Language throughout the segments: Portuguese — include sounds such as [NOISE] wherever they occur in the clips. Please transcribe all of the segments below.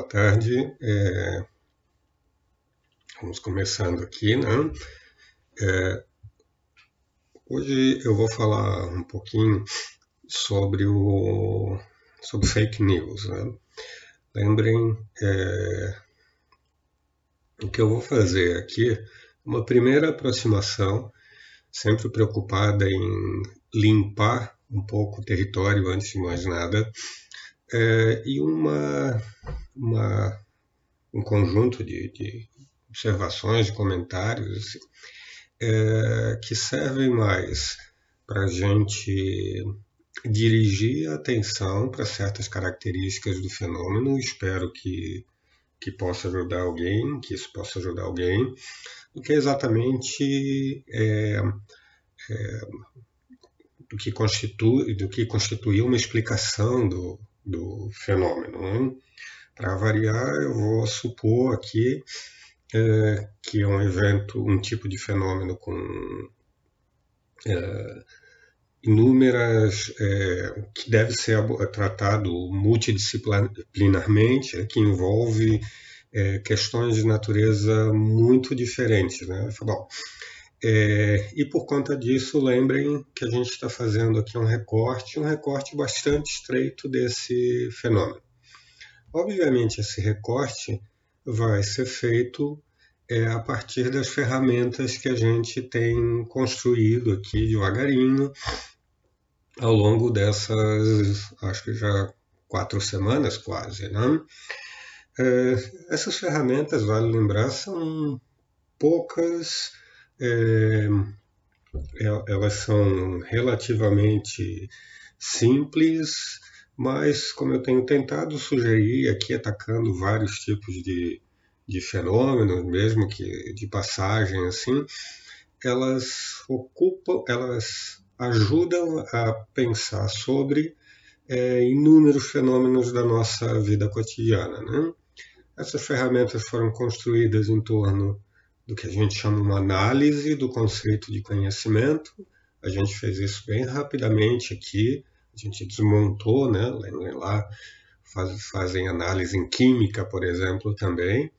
boa tarde. É... Vamos começando aqui, né? É... Hoje eu vou falar um pouquinho sobre o sobre fake news. Né? Lembrem é... o que eu vou fazer aqui, uma primeira aproximação, sempre preocupada em limpar um pouco o território antes de mais nada é, e uma, uma, um conjunto de, de observações, de comentários assim, é, que servem mais para a gente dirigir a atenção para certas características do fenômeno. Espero que, que possa ajudar alguém, que isso possa ajudar alguém, do que exatamente é, é, do que constitui do que constitui uma explicação do, do fenômeno. Né? Para variar, eu vou supor aqui é, que é um evento, um tipo de fenômeno com é, inúmeras, é, que deve ser tratado multidisciplinarmente, que envolve é, questões de natureza muito diferentes. Né? Bom, é, e por conta disso, lembrem que a gente está fazendo aqui um recorte, um recorte bastante estreito desse fenômeno. Obviamente, esse recorte vai ser feito é, a partir das ferramentas que a gente tem construído aqui devagarinho ao longo dessas, acho que já quatro semanas quase, né? É, essas ferramentas, vale lembrar, são poucas é, é, elas são relativamente simples, mas como eu tenho tentado sugerir aqui, atacando vários tipos de, de fenômenos, mesmo que de passagem assim, elas ocupam, elas ajudam a pensar sobre é, inúmeros fenômenos da nossa vida cotidiana. Né? Essas ferramentas foram construídas em torno do que a gente chama uma análise do conceito de conhecimento. A gente fez isso bem rapidamente aqui, a gente desmontou, né? Lá faz, fazem análise em química, por exemplo, também.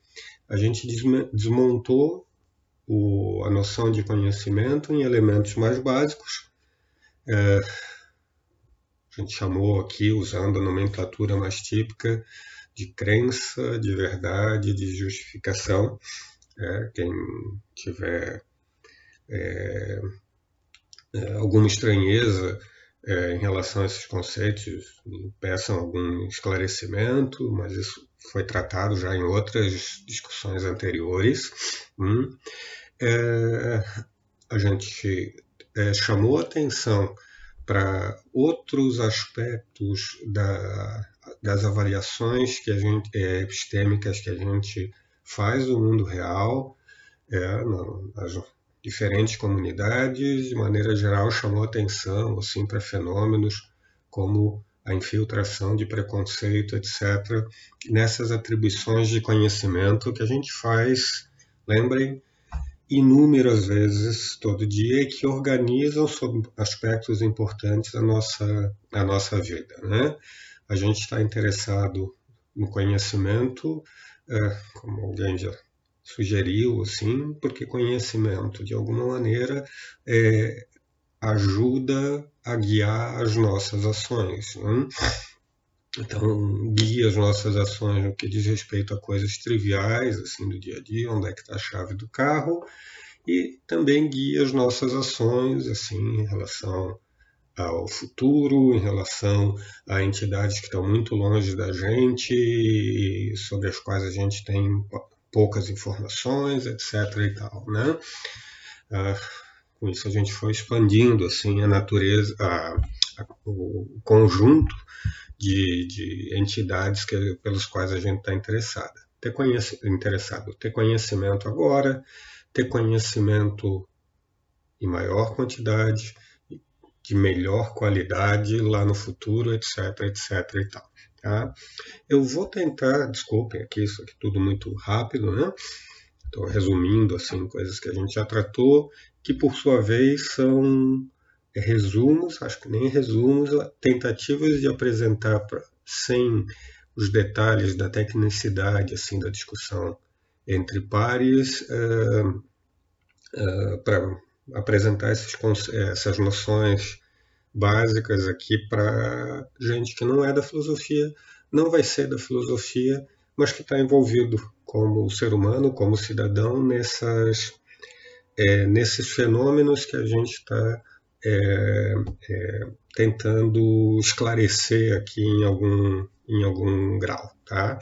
A gente desmontou o, a noção de conhecimento em elementos mais básicos. É, a gente chamou aqui, usando a nomenclatura mais típica, de crença, de verdade, de justificação. É, quem tiver é, é, alguma estranheza é, em relação a esses conceitos, peçam algum esclarecimento, mas isso foi tratado já em outras discussões anteriores. Hum. É, a gente é, chamou atenção para outros aspectos da, das avaliações que a gente, epistêmicas que a gente faz o mundo real, é, nas diferentes comunidades, de maneira geral, chamou atenção assim, para fenômenos como a infiltração de preconceito, etc., nessas atribuições de conhecimento que a gente faz, lembrem, inúmeras vezes todo dia e que organizam aspectos importantes da nossa, da nossa vida. Né? A gente está interessado no conhecimento, é, como alguém já sugeriu, assim, porque conhecimento, de alguma maneira, é, ajuda a guiar as nossas ações. Né? Então, guia as nossas ações no que diz respeito a coisas triviais, assim, do dia a dia, onde é que está a chave do carro, e também guia as nossas ações, assim, em relação ao futuro, em relação a entidades que estão muito longe da gente sobre as quais a gente tem poucas informações, etc. e tal, né? Ah, com isso a gente foi expandindo assim a natureza, a, a, o conjunto de, de entidades que, pelos quais a gente está interessada. Ter interessado, ter conhecimento agora, ter conhecimento em maior quantidade, de melhor qualidade lá no futuro, etc, etc e tal. Tá? Eu vou tentar, desculpem aqui, isso aqui tudo muito rápido, né? Estou resumindo assim coisas que a gente já tratou, que por sua vez são resumos, acho que nem resumos, tentativas de apresentar pra, sem os detalhes da tecnicidade assim da discussão entre pares uh, uh, para apresentar esses, essas noções básicas aqui para gente que não é da filosofia, não vai ser da filosofia, mas que está envolvido como ser humano, como cidadão nessas é, nesses fenômenos que a gente está é, é, tentando esclarecer aqui em algum, em algum grau. Tá?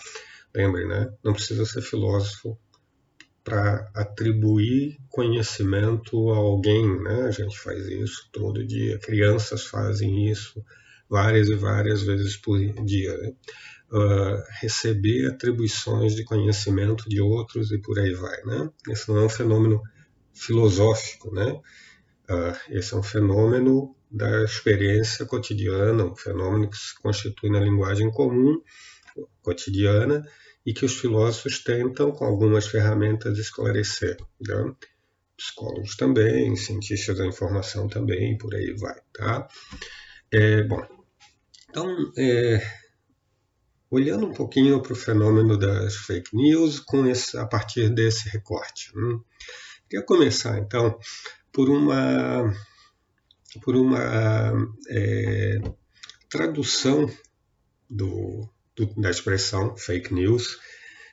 Lembrem, né? não precisa ser filósofo para atribuir conhecimento a alguém. Né? A gente faz isso todo dia, crianças fazem isso várias e várias vezes por dia. Né? Uh, receber atribuições de conhecimento de outros e por aí vai. Né? Esse não é um fenômeno filosófico, né? Uh, esse é um fenômeno da experiência cotidiana, um fenômeno que se constitui na linguagem comum, cotidiana, e que os filósofos tentam, com algumas ferramentas, esclarecer. Né? Psicólogos também, cientistas da informação também, por aí vai. Tá? É, bom, então, é, olhando um pouquinho para o fenômeno das fake news com esse, a partir desse recorte. Hum? Queria começar, então, por uma, por uma é, tradução do, do, da expressão fake news,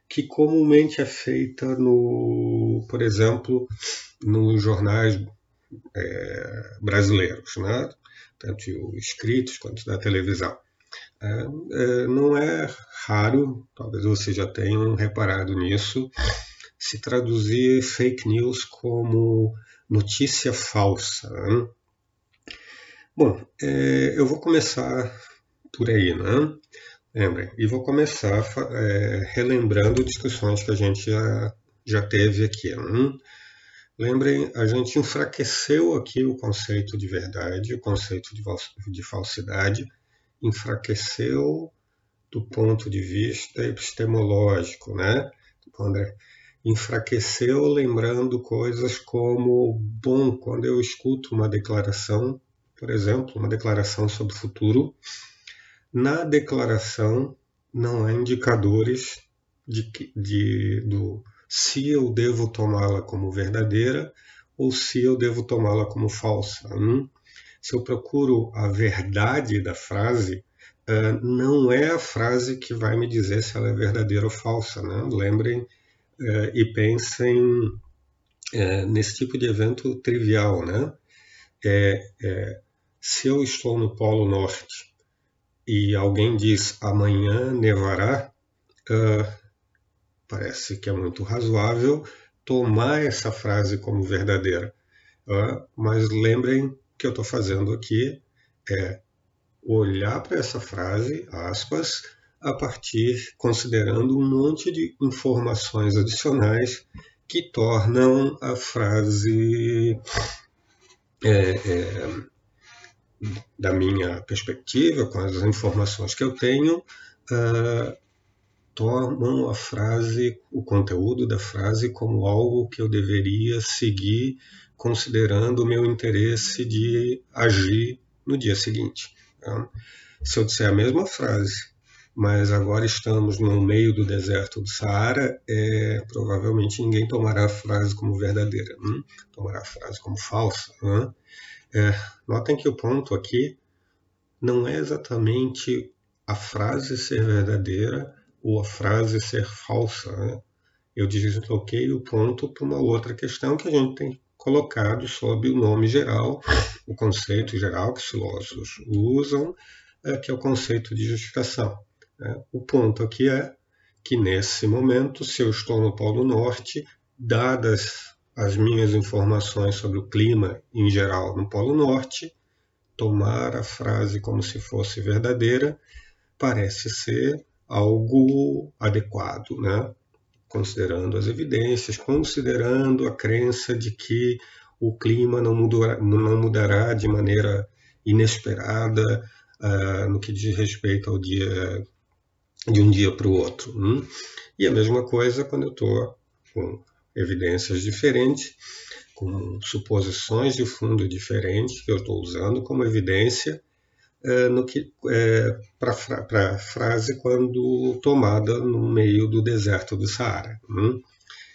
que comumente é feita, no, por exemplo, nos jornais é, brasileiros, né? tanto escritos quanto da televisão. É, é, não é raro, talvez vocês já tenham reparado nisso, se traduzir fake news como notícia falsa. Né? Bom, é, eu vou começar por aí, né? Lembrem, e vou começar é, relembrando discussões que a gente já, já teve aqui. Né? Lembrem, a gente enfraqueceu aqui o conceito de verdade, o conceito de, de falsidade, enfraqueceu do ponto de vista epistemológico, né? Quando é enfraqueceu lembrando coisas como, bom, quando eu escuto uma declaração, por exemplo, uma declaração sobre o futuro, na declaração não há indicadores de, de do se eu devo tomá-la como verdadeira ou se eu devo tomá-la como falsa. Hum? Se eu procuro a verdade da frase, uh, não é a frase que vai me dizer se ela é verdadeira ou falsa. Né? Lembrem é, e pensem é, nesse tipo de evento trivial, né? É, é, se eu estou no Polo Norte e alguém diz amanhã nevará, uh, parece que é muito razoável tomar essa frase como verdadeira. Uh, mas lembrem que eu estou fazendo aqui é olhar para essa frase, aspas, a partir, considerando um monte de informações adicionais que tornam a frase, é, é, da minha perspectiva, com as informações que eu tenho, uh, tornam a frase, o conteúdo da frase, como algo que eu deveria seguir, considerando o meu interesse de agir no dia seguinte. Tá? Se eu disser a mesma frase mas agora estamos no meio do deserto do Saara, é, provavelmente ninguém tomará a frase como verdadeira, hum? tomará a frase como falsa. Hum? É, notem que o ponto aqui não é exatamente a frase ser verdadeira ou a frase ser falsa. Né? Eu desloquei o ponto para uma outra questão que a gente tem colocado sob o nome geral, o conceito geral que os filósofos usam, é, que é o conceito de justificação. Né? O ponto aqui é que nesse momento, se eu estou no Polo Norte, dadas as minhas informações sobre o clima em geral no Polo Norte, tomar a frase como se fosse verdadeira parece ser algo adequado, né? considerando as evidências, considerando a crença de que o clima não mudará, não mudará de maneira inesperada uh, no que diz respeito ao dia de um dia para o outro. Hum? E a mesma coisa quando eu estou com evidências diferentes, com suposições de fundo diferentes que eu estou usando como evidência, é, é, para a frase quando tomada no meio do deserto do Saara. Hum?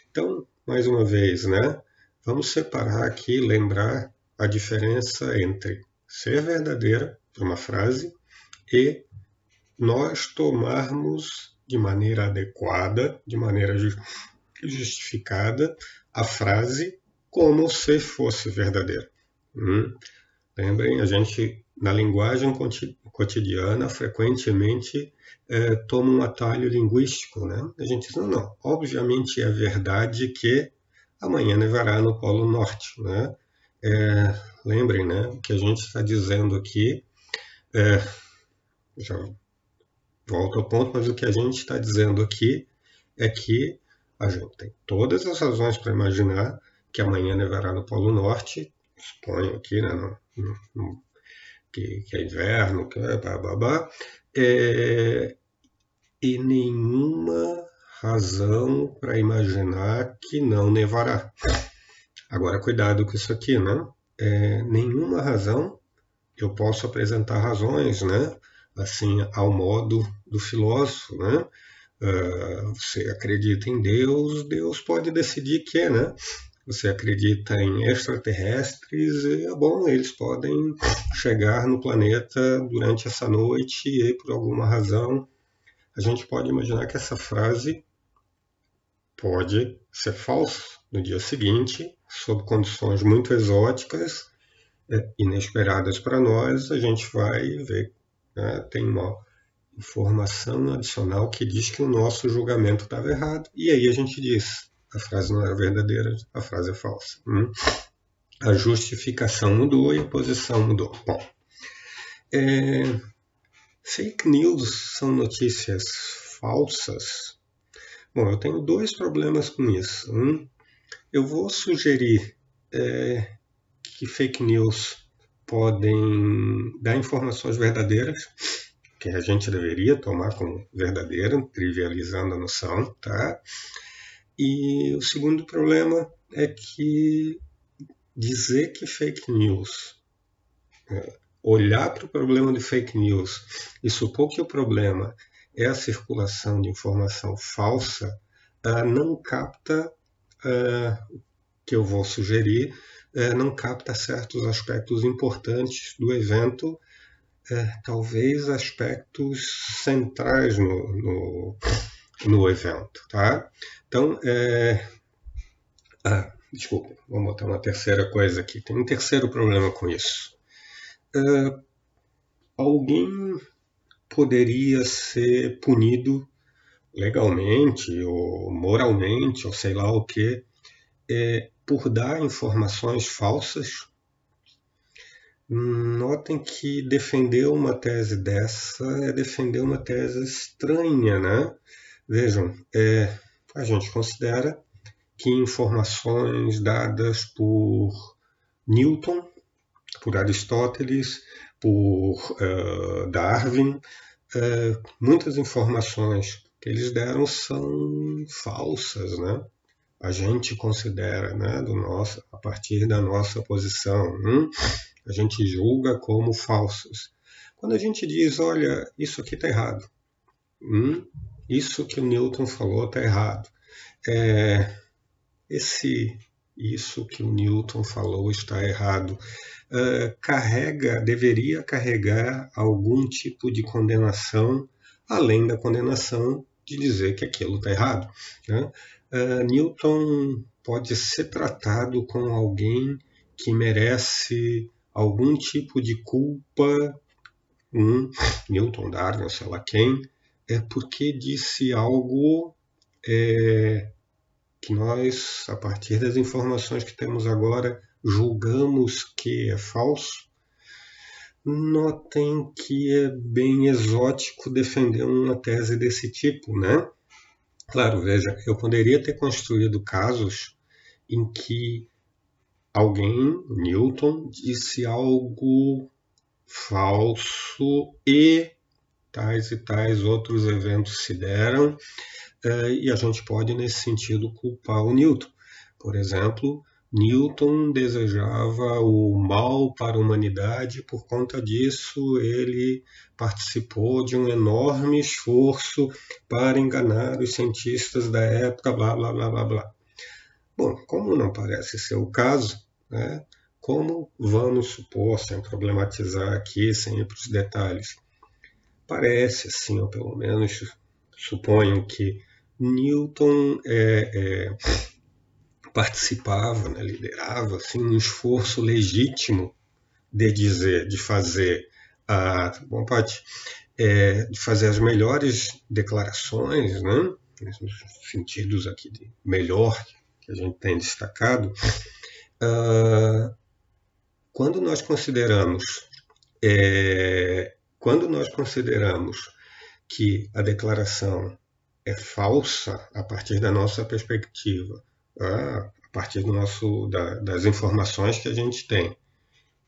Então, mais uma vez, né? Vamos separar aqui, lembrar a diferença entre ser verdadeira para uma frase e nós tomarmos de maneira adequada, de maneira justificada, a frase como se fosse verdadeira. Hum? Lembrem, a gente, na linguagem cotidiana, frequentemente é, toma um atalho linguístico. Né? A gente diz, não, não, obviamente é verdade que amanhã nevará no Polo Norte. Né? É, lembrem, né, o que a gente está dizendo aqui, é, já volto ao ponto, mas o que a gente está dizendo aqui é que a gente tem todas as razões para imaginar que amanhã nevará no Polo Norte, suponho aqui, né, no, no, que, que, é inverno, que é babá, é, e nenhuma razão para imaginar que não nevará. Agora, cuidado com isso aqui, né? É, nenhuma razão, eu posso apresentar razões, né? Assim, ao modo do filósofo, né? Uh, você acredita em Deus, Deus pode decidir que, né? Você acredita em extraterrestres, e é bom, eles podem chegar no planeta durante essa noite e por alguma razão a gente pode imaginar que essa frase pode ser falsa no dia seguinte sob condições muito exóticas, é, inesperadas para nós, a gente vai ver, né, tem uma informação adicional que diz que o nosso julgamento estava errado, e aí a gente diz, a frase não era verdadeira, a frase é falsa. Hum? A justificação mudou e a posição mudou. Bom, é, fake news são notícias falsas? Bom, eu tenho dois problemas com isso. Um, eu vou sugerir é, que fake news podem dar informações verdadeiras, que a gente deveria tomar como verdadeira, trivializando a noção, tá? E o segundo problema é que dizer que fake news, é, olhar para o problema de fake news e supor que o problema é a circulação de informação falsa, uh, não capta é, que eu vou sugerir é, não capta certos aspectos importantes do evento, é, talvez aspectos centrais no, no, no evento. Tá? Então, é... ah, desculpa, vamos botar uma terceira coisa aqui. Tem um terceiro problema com isso. É, alguém poderia ser punido legalmente ou moralmente ou sei lá o que é, por dar informações falsas. Notem que defender uma tese dessa é defender uma tese estranha, né? Vejam, é, a gente considera que informações dadas por Newton, por Aristóteles, por uh, Darwin, uh, muitas informações que eles deram são falsas, né? A gente considera, né, do nosso, a partir da nossa posição, hum? a gente julga como falsas. Quando a gente diz, olha, isso aqui está errado, hum? isso que o Newton falou está errado, é, esse isso que o Newton falou está errado, uh, carrega, deveria carregar algum tipo de condenação além da condenação de dizer que aquilo está errado. Né? Uh, Newton pode ser tratado como alguém que merece algum tipo de culpa, um Newton, Darwin, sei lá quem, é porque disse algo é, que nós, a partir das informações que temos agora, julgamos que é falso, Notem que é bem exótico defender uma tese desse tipo, né? Claro, veja, eu poderia ter construído casos em que alguém, Newton, disse algo falso e tais e tais outros eventos se deram, eh, e a gente pode, nesse sentido, culpar o Newton. Por exemplo, Newton desejava o mal para a humanidade, por conta disso ele participou de um enorme esforço para enganar os cientistas da época, blá blá blá blá blá. Bom, como não parece ser o caso, né, como vamos supor, sem problematizar aqui, sem ir para os detalhes, parece assim, ou pelo menos suponho que Newton é, é, participava, né, liderava assim, um esforço legítimo de dizer, de fazer a, bom, pode, é, de fazer as melhores declarações, né, nos sentidos aqui de melhor que a gente tem destacado, uh, quando nós consideramos é, quando nós consideramos que a declaração é falsa a partir da nossa perspectiva, a partir do nosso, da, das informações que a gente tem,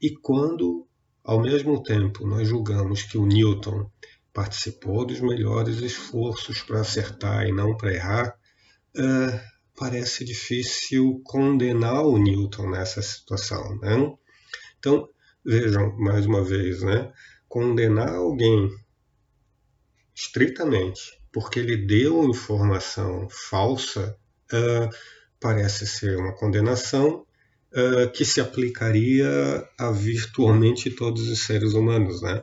e quando, ao mesmo tempo, nós julgamos que o Newton participou dos melhores esforços para acertar e não para errar, uh, parece difícil condenar o Newton nessa situação. Né? Então, vejam mais uma vez, né? condenar alguém estritamente porque ele deu informação falsa uh, parece ser uma condenação uh, que se aplicaria a virtualmente todos os seres humanos, né?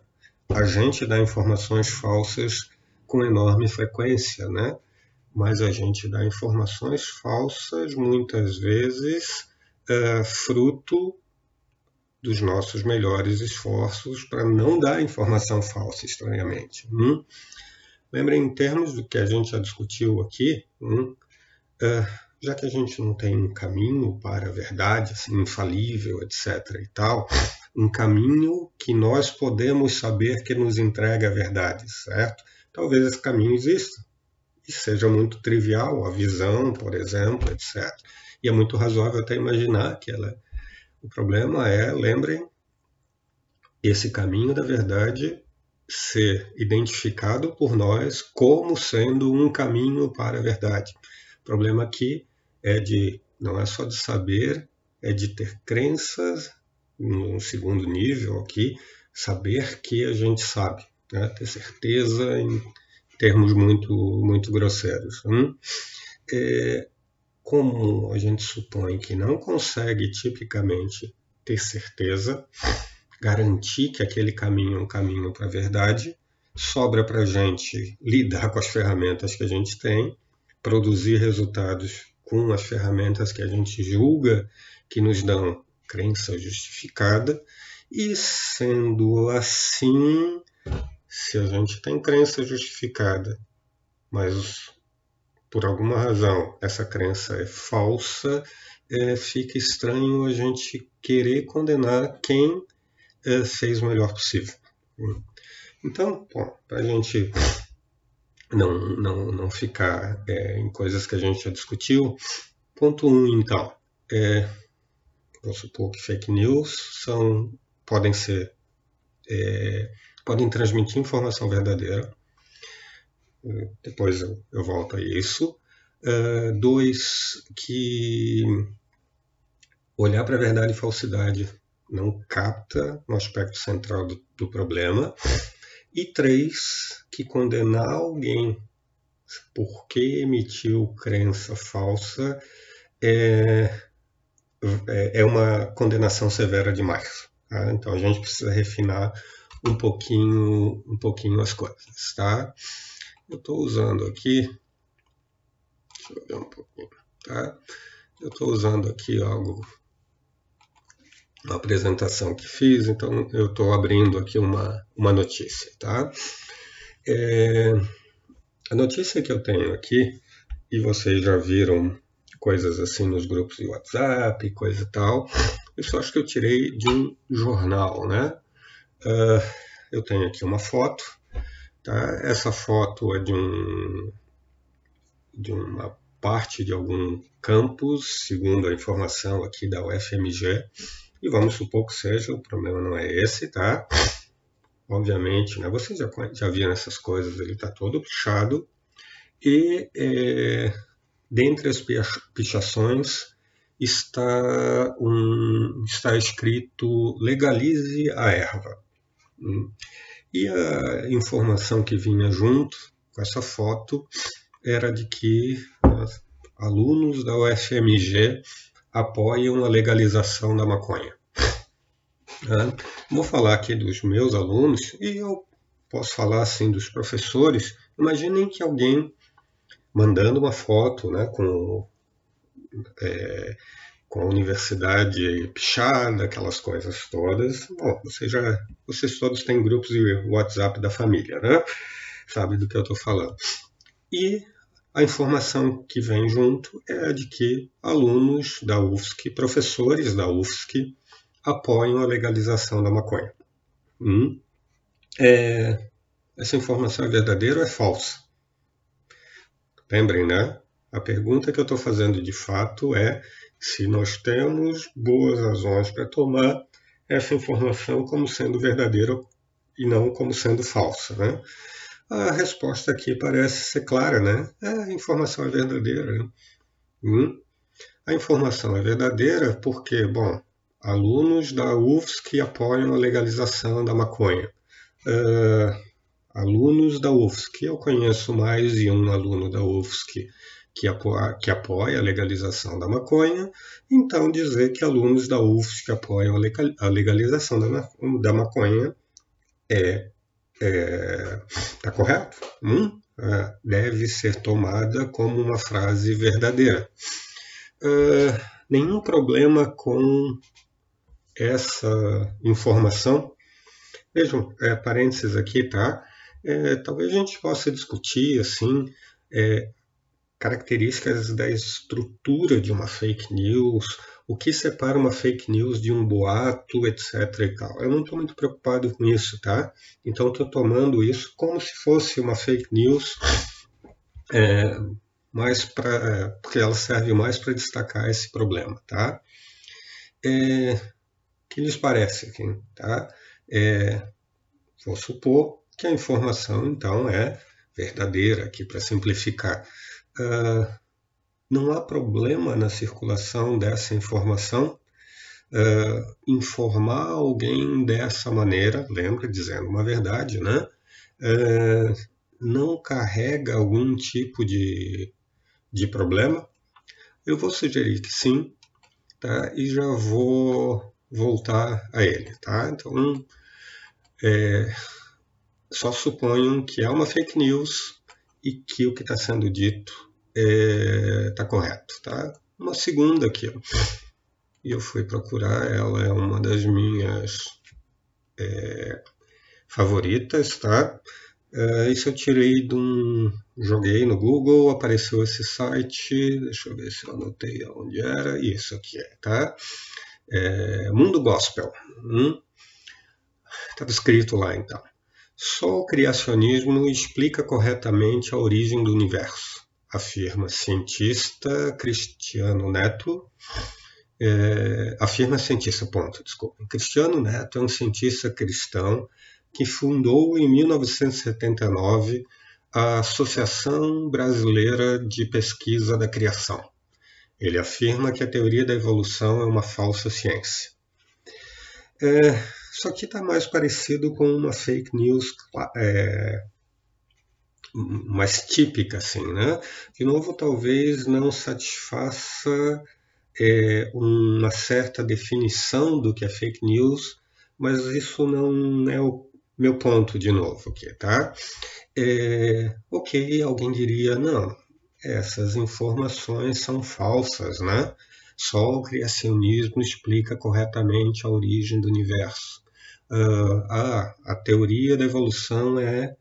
A gente dá informações falsas com enorme frequência, né? Mas a gente dá informações falsas muitas vezes uh, fruto dos nossos melhores esforços para não dar informação falsa, estranhamente. Hum? Lembrem, em termos do que a gente já discutiu aqui, hum, uh, já que a gente não tem um caminho para a verdade, assim, infalível, etc. e tal, um caminho que nós podemos saber que nos entrega a verdade, certo? Talvez esse caminho exista e seja muito trivial, a visão, por exemplo, etc. E é muito razoável até imaginar que ela o problema é, lembrem, esse caminho da verdade ser identificado por nós como sendo um caminho para a verdade. Problema aqui é de não é só de saber, é de ter crenças num segundo nível aqui, saber que a gente sabe, né? ter certeza em termos muito muito grosseiros. Hum? É, como a gente supõe que não consegue tipicamente ter certeza, garantir que aquele caminho é um caminho para a verdade, sobra para a gente lidar com as ferramentas que a gente tem, produzir resultados com as ferramentas que a gente julga que nos dão crença justificada, e sendo assim, se a gente tem crença justificada, mas por alguma razão essa crença é falsa, é, fica estranho a gente querer condenar quem é, fez o melhor possível. Então, para a gente não, não, não ficar é, em coisas que a gente já discutiu, ponto 1, um, então, é, vamos supor que fake news são, podem ser, é, podem transmitir informação verdadeira, depois eu, eu volto a isso. Uh, dois, que olhar para a verdade e falsidade não capta no aspecto central do, do problema. E três, que condenar alguém porque emitiu crença falsa é, é, é uma condenação severa demais. Tá? Então a gente precisa refinar um pouquinho, um pouquinho as coisas. Tá? Eu estou usando aqui, deixa eu ver um pouquinho, tá? Eu estou usando aqui algo, uma apresentação que fiz, então eu estou abrindo aqui uma, uma notícia, tá? É, a notícia que eu tenho aqui, e vocês já viram coisas assim nos grupos de WhatsApp, coisa e tal, isso acho que eu tirei de um jornal, né? Uh, eu tenho aqui uma foto, Tá? Essa foto é de, um, de uma parte de algum campus, segundo a informação aqui da UFMG, e vamos supor que seja, o problema não é esse, tá? Obviamente, né, vocês já, já viram essas coisas, ele está todo pichado, e é, dentre as pichações está, um, está escrito legalize a erva. Hum. E a informação que vinha junto com essa foto era de que alunos da UFMG apoiam a legalização da maconha. Vou falar aqui dos meus alunos e eu posso falar assim dos professores. Imaginem que alguém mandando uma foto né, com, é, com a universidade pichada, aquelas coisas todas. Bom, vocês, já, vocês todos têm grupos de WhatsApp da família, né? Sabe do que eu estou falando. E a informação que vem junto é de que alunos da UFSC, professores da UFSC, apoiam a legalização da maconha. Hum? É, essa informação é verdadeira ou é falsa? Lembrem, né? A pergunta que eu estou fazendo de fato é se nós temos boas razões para tomar essa informação como sendo verdadeira e não como sendo falsa, né? A resposta aqui parece ser clara, né? É, a informação é verdadeira. Né? Hum? A informação é verdadeira porque, bom, alunos da UFSC apoiam a legalização da maconha. Uh, alunos da UFSC. Eu conheço mais de um aluno da UFSC que apoia, que apoia a legalização da maconha, então dizer que alunos da UFSC apoiam a legalização da maconha é, é tá correto? Hum? É, deve ser tomada como uma frase verdadeira. Uh, nenhum problema com essa informação. Vejam, é, parênteses aqui, tá? É, talvez a gente possa discutir assim é, características da estrutura de uma fake news, o que separa uma fake news de um boato, etc. E tal. Eu não estou muito preocupado com isso, tá? Então estou tomando isso como se fosse uma fake news, é, mais para porque ela serve mais para destacar esse problema, tá? É, que lhes parece, aqui, tá? É, vou supor que a informação, então, é verdadeira, aqui para simplificar. Uh, não há problema na circulação dessa informação. Uh, informar alguém dessa maneira, lembra, dizendo uma verdade, né? Uh, não carrega algum tipo de, de problema? Eu vou sugerir que sim, tá? E já vou voltar a ele, tá? Então, é, só suponham que é uma fake news e que o que está sendo dito está é, correto. Tá? Uma segunda aqui, ó. e eu fui procurar, ela é uma das minhas é, favoritas, tá? É, isso eu tirei de um. Joguei no Google, apareceu esse site. Deixa eu ver se eu anotei onde era. Isso aqui é, tá? É, Mundo Gospel. Estava hum? escrito lá então. Só o criacionismo explica corretamente a origem do universo, afirma cientista Cristiano Neto. É, afirma cientista, ponto, desculpa. Cristiano Neto é um cientista cristão que fundou em 1979 a Associação Brasileira de Pesquisa da Criação. Ele afirma que a teoria da evolução é uma falsa ciência. É, isso aqui está mais parecido com uma fake news é, mais típica, assim, né? De novo, talvez não satisfaça é, uma certa definição do que é fake news, mas isso não é o meu ponto de novo aqui, tá? É, ok, alguém diria, não, essas informações são falsas, né? Só o criacionismo explica corretamente a origem do universo. Uh, ah, a teoria da evolução é,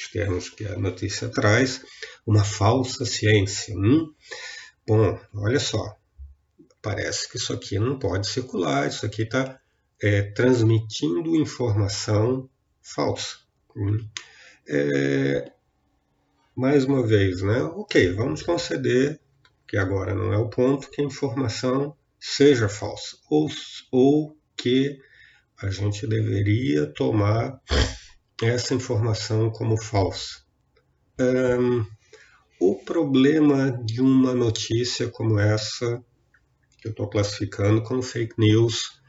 os termos que a notícia traz, uma falsa ciência. Hum? Bom, olha só, parece que isso aqui não pode circular, isso aqui está é, transmitindo informação falsa. Hum? É, mais uma vez, né? Ok, vamos conceder que agora não é o ponto, que a informação seja falsa, ou, ou que a gente deveria tomar essa informação como falsa. Um, o problema de uma notícia como essa que eu estou classificando como fake news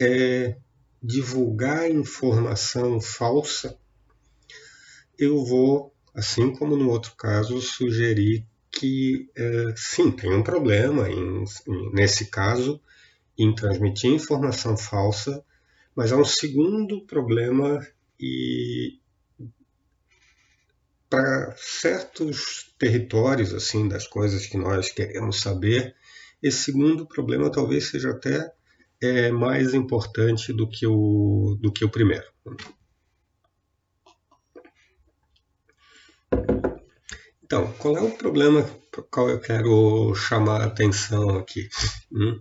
é divulgar informação falsa, eu vou, assim como no outro caso, sugerir que é, sim, tem um problema em, nesse caso em transmitir informação falsa, mas há um segundo problema e para certos territórios assim das coisas que nós queremos saber, esse segundo problema talvez seja até é, mais importante do que o, do que o primeiro. Então, qual é o problema para qual eu quero chamar a atenção aqui? Hum?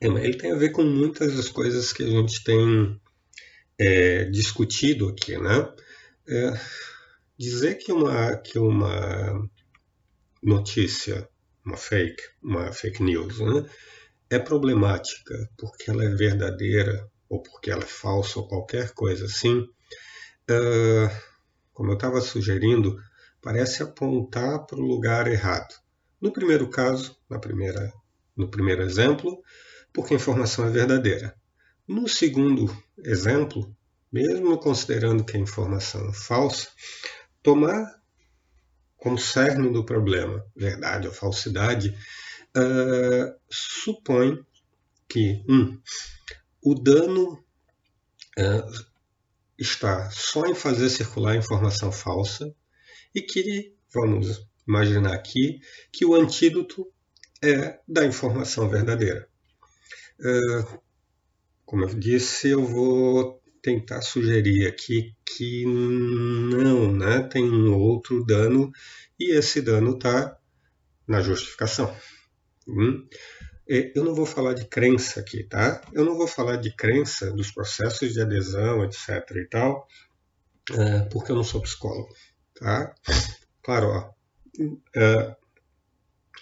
É, ele tem a ver com muitas das coisas que a gente tem é, discutido aqui, né? É, dizer que uma, que uma notícia, uma fake, uma fake news, né, é problemática porque ela é verdadeira ou porque ela é falsa ou qualquer coisa assim, uh, como eu estava sugerindo, parece apontar para o lugar errado. No primeiro caso, na primeira, no primeiro exemplo, porque a informação é verdadeira. No segundo exemplo, mesmo considerando que a informação é falsa, tomar como cerne do problema verdade ou falsidade uh, supõe que um, o dano uh, está só em fazer circular informação falsa e que, vamos imaginar aqui, que o antídoto é da informação verdadeira. Uh, como eu disse, eu vou tentar sugerir aqui que não, né? Tem um outro dano e esse dano está na justificação. Hum? Eu não vou falar de crença aqui, tá? Eu não vou falar de crença dos processos de adesão, etc. e tal, é, porque eu não sou psicólogo, tá? Claro, ó, é,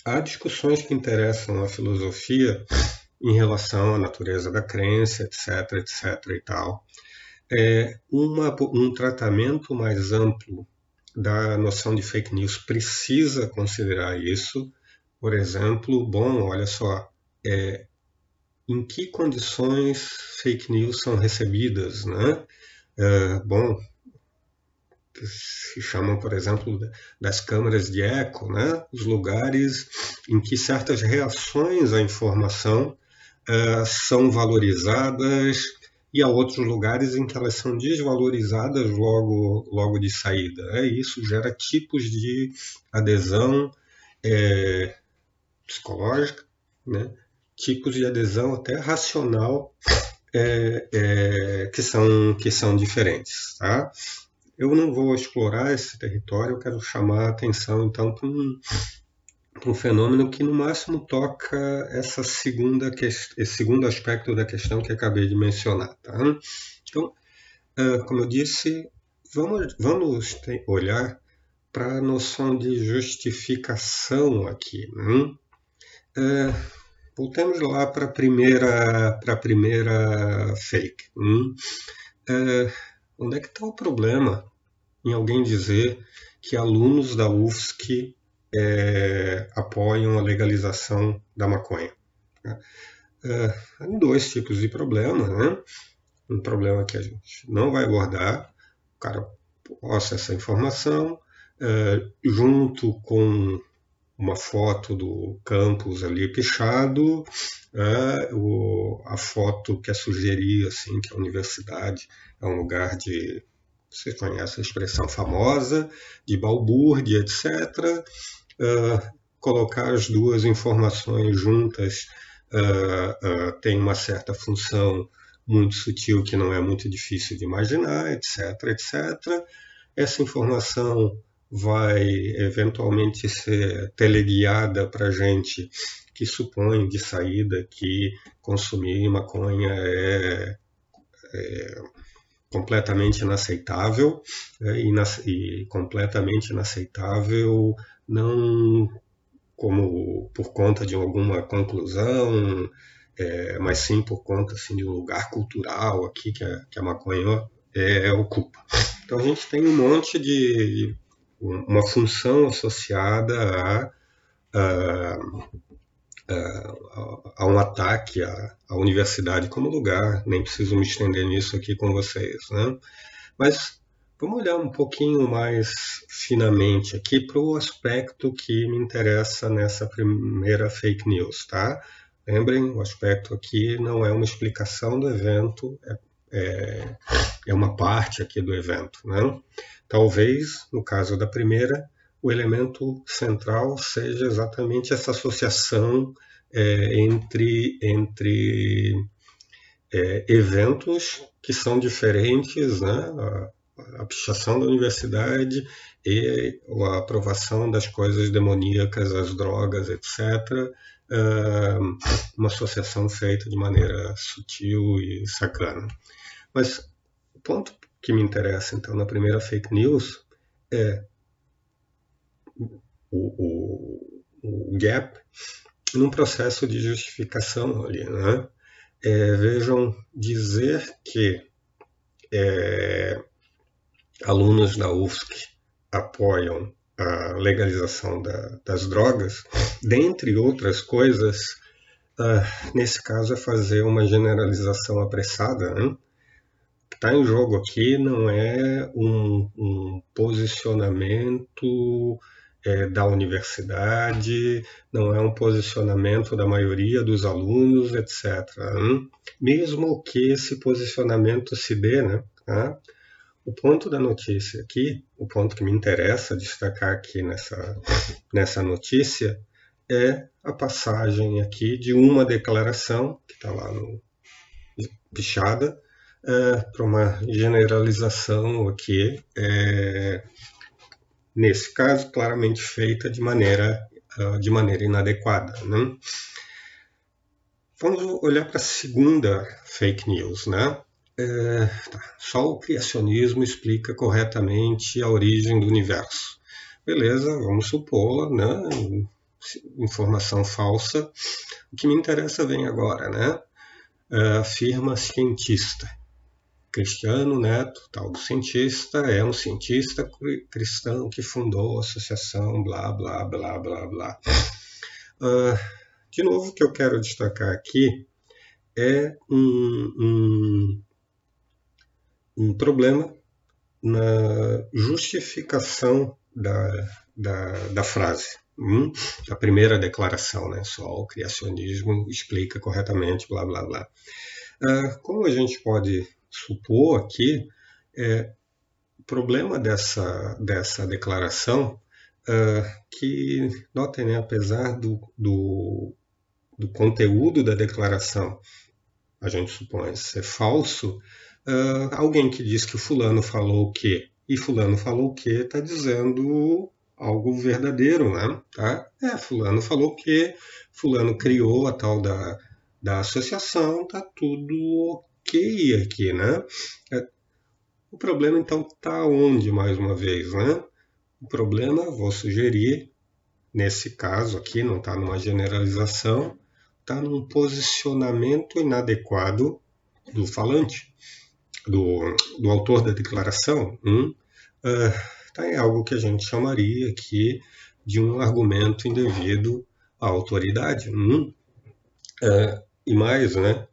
há discussões que interessam a filosofia em relação à natureza da crença, etc, etc e tal é, uma, um tratamento mais amplo da noção de fake news precisa considerar isso. Por exemplo, bom, olha só, é, em que condições fake news são recebidas, né? É, bom, se chamam, por exemplo, das câmaras de eco, né? Os lugares em que certas reações à informação uh, são valorizadas e há outros lugares em que elas são desvalorizadas logo, logo de saída. É, isso gera tipos de adesão é, psicológica, né? tipos de adesão até racional é, é, que, são, que são diferentes. Tá? Eu não vou explorar esse território, eu quero chamar a atenção então para um, um fenômeno que no máximo toca essa segunda esse segundo aspecto da questão que acabei de mencionar. Tá? Então, como eu disse, vamos, vamos olhar para a noção de justificação aqui. Né? voltemos lá para a primeira, para a primeira fake. Né? onde é que está o problema em alguém dizer que alunos da UFSC é, apoiam a legalização da maconha. Né? É, dois tipos de problema, né? Um problema que a gente não vai abordar, o cara posta essa informação, é, junto com uma foto do campus ali pichado, é, o, a foto que é sugerir assim, que a universidade é um lugar de você conhece a expressão famosa de balbúrdia, etc uh, colocar as duas informações juntas uh, uh, tem uma certa função muito sutil que não é muito difícil de imaginar, etc, etc. Essa informação vai eventualmente ser teleguiada para gente que supõe de saída que consumir maconha é, é completamente inaceitável é, e completamente inaceitável não como por conta de alguma conclusão, é, mas sim por conta assim, de um lugar cultural aqui que a, que a maconha é, ocupa. Então a gente tem um monte de uma função associada a, a, a um ataque à, à, universidade como lugar, nem preciso me estender nisso aqui com vocês, né? Mas vamos olhar um pouquinho mais finamente aqui para o aspecto que me interessa nessa primeira fake news, tá? Lembrem, o aspecto aqui não é uma explicação do evento, é, é, é uma parte aqui do evento, né? Talvez, no caso da primeira, o elemento central seja exatamente essa associação é, entre, entre é, eventos que são diferentes, né? A, pichação da universidade e a aprovação das coisas demoníacas, as drogas, etc., uma associação feita de maneira sutil e sacana. Mas o ponto que me interessa, então, na primeira fake news é o, o, o gap num processo de justificação ali, né? É, vejam, dizer que é, alunos da UFSC apoiam a legalização da, das drogas, dentre outras coisas, uh, nesse caso é fazer uma generalização apressada. Né? O que está em jogo aqui não é um, um posicionamento é, da universidade, não é um posicionamento da maioria dos alunos, etc. Hein? Mesmo que esse posicionamento se dê, né? Tá? O ponto da notícia aqui, o ponto que me interessa destacar aqui nessa, nessa notícia, é a passagem aqui de uma declaração, que está lá no pichada, é, para uma generalização aqui é, nesse caso, claramente feita de maneira, uh, de maneira inadequada. Né? Vamos olhar para a segunda fake news. Né? É, tá. Só o criacionismo explica corretamente a origem do universo. Beleza, vamos supor, né? informação falsa. O que me interessa vem agora, né? Uh, afirma cientista. Cristiano Neto, tal do cientista, é um cientista cristão que fundou a associação, blá, blá, blá, blá, blá. Uh, de novo, o que eu quero destacar aqui é um, um, um problema na justificação da, da, da frase. Hum? A primeira declaração, né? Só o criacionismo explica corretamente, blá, blá, blá. Uh, como a gente pode supor aqui, é, o problema dessa, dessa declaração, uh, que, notem, né, apesar do, do, do, conteúdo da declaração, a gente supõe ser falso, uh, alguém que diz que o fulano falou o quê e fulano falou o quê está dizendo algo verdadeiro, né? Tá? É, fulano falou o quê, fulano criou a tal da, da associação, tá tudo ok aqui, né? É, o problema então está onde, mais uma vez, né? O problema, vou sugerir, nesse caso aqui, não está numa generalização, está num posicionamento inadequado do falante, do, do autor da declaração. Hum? Uh, tá em algo que a gente chamaria aqui de um argumento indevido à autoridade. Hum? Uh, e mais, né?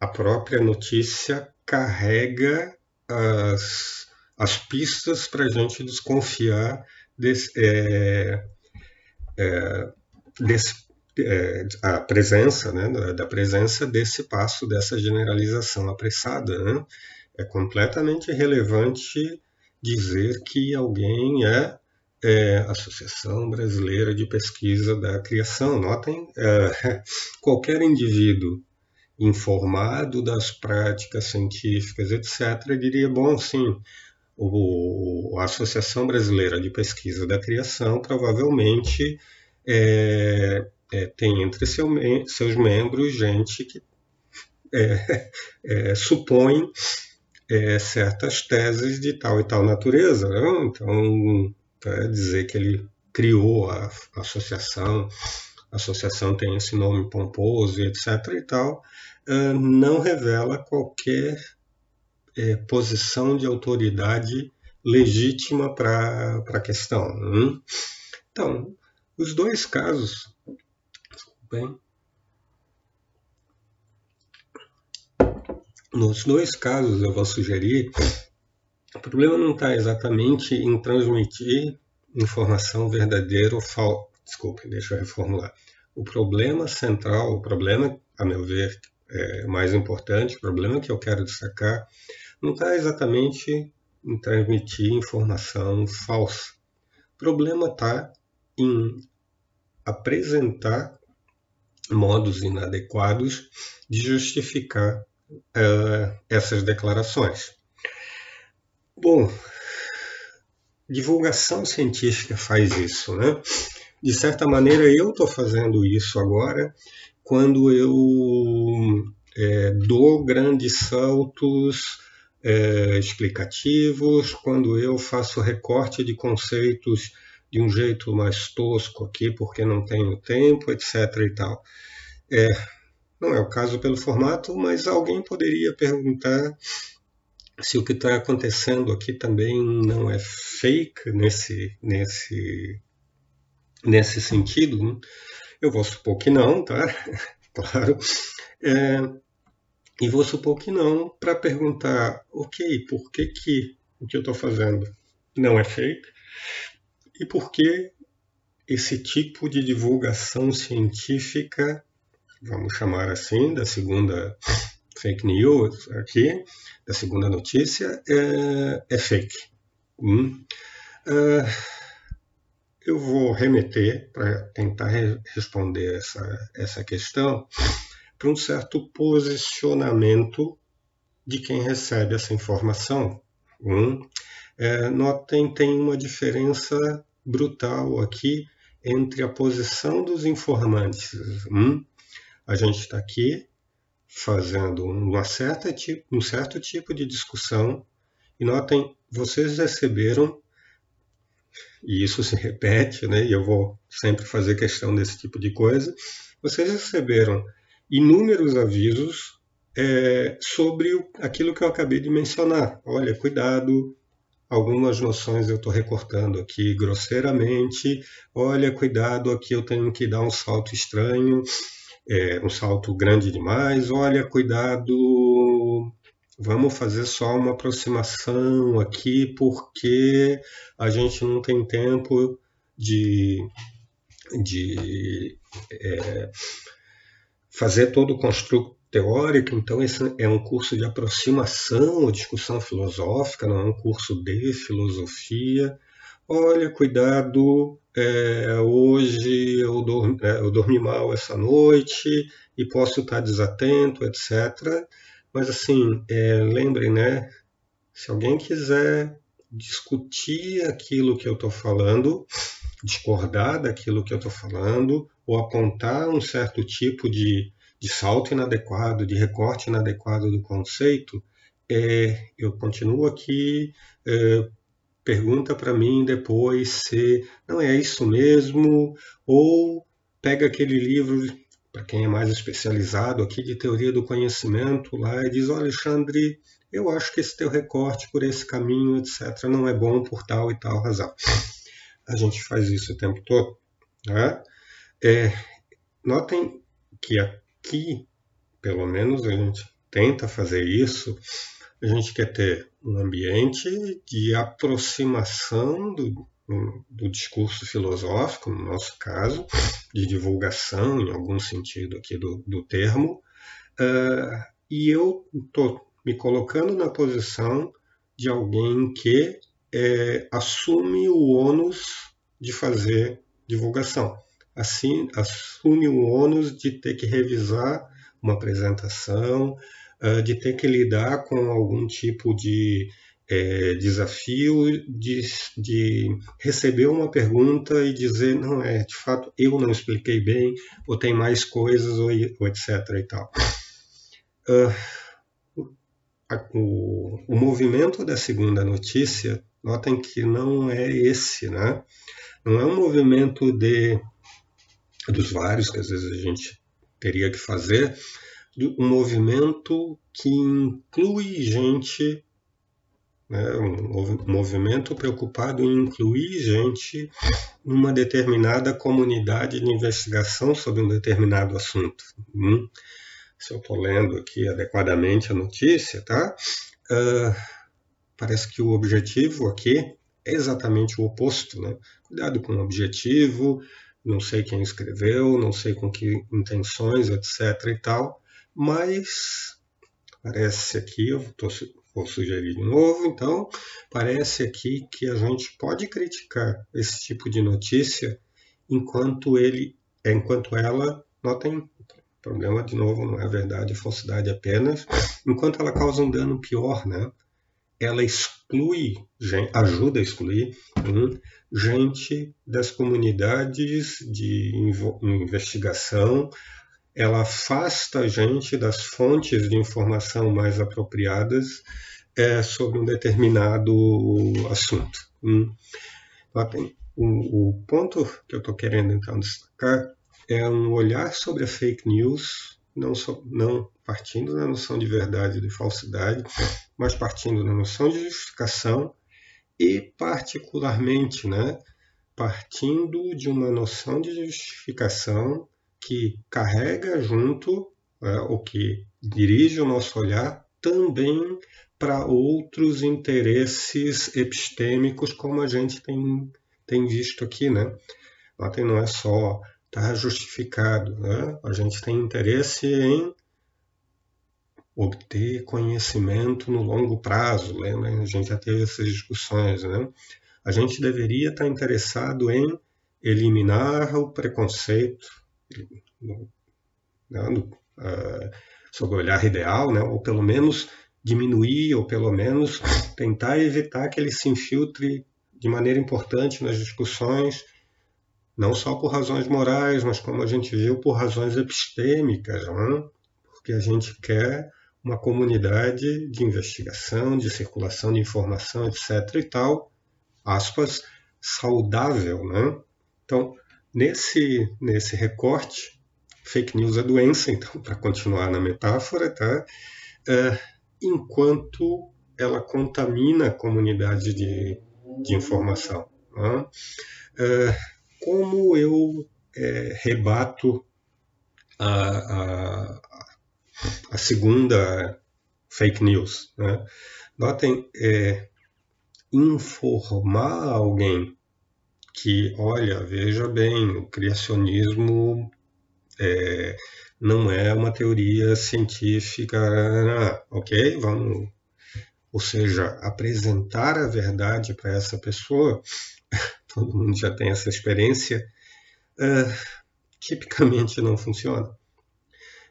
a própria notícia carrega as, as pistas para a gente desconfiar desse, é, é, desse, é, a presença, né, da, presença desse passo, dessa generalização apressada. Né? É completamente irrelevante dizer que alguém é, é Associação Brasileira de Pesquisa da Criação. Notem, é, [LAUGHS] qualquer indivíduo informado das práticas científicas, etc., diria: bom, sim, o, a Associação Brasileira de Pesquisa da Criação provavelmente é, é, tem entre seu, seus membros gente que é, é supõe é, certas teses de tal e tal natureza. Né? Então, dizer que ele criou a, a associação, a associação tem esse nome pomposo, etc. e tal, ah, não revela qualquer é, posição de autoridade legítima para a questão. Hum? Então, os dois casos Bem, nos dois casos eu vou sugerir, o problema não está exatamente em transmitir informação verdadeira ou falsa. Desculpe, deixa eu reformular. O problema central, o problema, a meu ver, é mais importante, o problema que eu quero destacar, não está exatamente em transmitir informação falsa. O problema está em apresentar modos inadequados de justificar uh, essas declarações. Bom, divulgação científica faz isso, né? De certa maneira, eu estou fazendo isso agora quando eu é, dou grandes saltos é, explicativos, quando eu faço recorte de conceitos de um jeito mais tosco aqui, porque não tenho tempo, etc. e tal. É, não é o caso pelo formato, mas alguém poderia perguntar se o que está acontecendo aqui também não é fake nesse, nesse, nesse sentido. Né? Eu vou supor que não, tá? [LAUGHS] claro. É, e vou supor que não, para perguntar, ok, por que, que o que eu estou fazendo não é fake? E por que esse tipo de divulgação científica, vamos chamar assim, da segunda fake news aqui, da segunda notícia, é, é fake? Hum? Uh, eu vou remeter, para tentar re responder essa, essa questão, para um certo posicionamento de quem recebe essa informação. Hum? É, notem, tem uma diferença brutal aqui entre a posição dos informantes. Hum? A gente está aqui fazendo uma certa, um certo tipo de discussão e notem, vocês receberam, e isso se repete, né, e eu vou sempre fazer questão desse tipo de coisa, vocês receberam inúmeros avisos é, sobre aquilo que eu acabei de mencionar. Olha, cuidado, algumas noções eu estou recortando aqui grosseiramente. Olha, cuidado, aqui eu tenho que dar um salto estranho, é, um salto grande demais. Olha, cuidado, vamos fazer só uma aproximação aqui, porque a gente não tem tempo de, de é, fazer todo o construto teórico, então esse é um curso de aproximação ou discussão filosófica, não é um curso de filosofia. Olha, cuidado, é, hoje eu dormi, é, eu dormi mal essa noite e posso estar desatento, etc. Mas assim, é, lembrem, né? Se alguém quiser discutir aquilo que eu estou falando, discordar daquilo que eu estou falando, ou apontar um certo tipo de, de salto inadequado, de recorte inadequado do conceito, é, eu continuo aqui, é, pergunta para mim depois se não é isso mesmo, ou pega aquele livro, para quem é mais especializado aqui de teoria do conhecimento lá, e diz, Alexandre, eu acho que esse teu recorte por esse caminho, etc., não é bom por tal e tal razão a gente faz isso o tempo todo. Né? É, notem que aqui, pelo menos, a gente tenta fazer isso. A gente quer ter um ambiente de aproximação do, do discurso filosófico, no nosso caso, de divulgação, em algum sentido aqui do, do termo, uh, e eu estou me colocando na posição de alguém que é, assume o ônus de fazer divulgação. Assim, assume o ônus de ter que revisar uma apresentação, uh, de ter que lidar com algum tipo de é, desafio, de, de, receber uma pergunta e dizer, não é, de fato, eu não expliquei bem, ou tem mais coisas, ou, ou etc. e tal. Uh, o, o movimento da segunda notícia Notem que não é esse, né? Não é um movimento de dos vários que às vezes a gente teria que fazer, um movimento que inclui gente né? um movimento preocupado em incluir gente numa determinada comunidade de investigação sobre um determinado assunto. Hum? Se eu estou lendo aqui adequadamente a notícia, tá? Uh, parece que o objetivo aqui é exatamente o oposto, né? Cuidado com o objetivo, não sei quem escreveu, não sei com que intenções, etc e tal, mas parece aqui, eu tô, vou sugerir de novo, então, parece aqui que a gente pode criticar esse tipo de notícia enquanto ele, enquanto ela, notem, problema de novo não é verdade, é falsidade apenas, enquanto ela causa um dano pior, né? Ela exclui, ajuda a excluir hum, gente das comunidades de investigação, ela afasta a gente das fontes de informação mais apropriadas é, sobre um determinado assunto. Hum. O, o ponto que eu estou querendo então destacar é um olhar sobre a fake news, não, so, não partindo da noção de verdade e de falsidade, mas partindo da noção de justificação e, particularmente, né, partindo de uma noção de justificação que carrega junto, é, o que dirige o nosso olhar, também para outros interesses epistêmicos, como a gente tem, tem visto aqui. Né? Notem, não é só estar tá justificado, né? a gente tem interesse em obter conhecimento no longo prazo, lembra? A gente já teve essas discussões, né? A gente deveria estar interessado em eliminar o preconceito né, uh, o olhar ideal, né? ou pelo menos diminuir, ou pelo menos tentar evitar que ele se infiltre de maneira importante nas discussões, não só por razões morais, mas como a gente viu, por razões epistêmicas, né? porque a gente quer uma comunidade de investigação, de circulação de informação, etc. e tal, aspas, saudável, né? Então, nesse, nesse recorte, fake news é doença, então, [LAUGHS] para continuar na metáfora, tá? É, enquanto ela contamina a comunidade de, de informação. Né? É, como eu é, rebato a, a, a segunda fake news. Né? Notem, é, informar alguém que, olha, veja bem, o criacionismo é, não é uma teoria científica, ok? Vamos, ou seja, apresentar a verdade para essa pessoa, [LAUGHS] todo mundo já tem essa experiência, uh, tipicamente não funciona.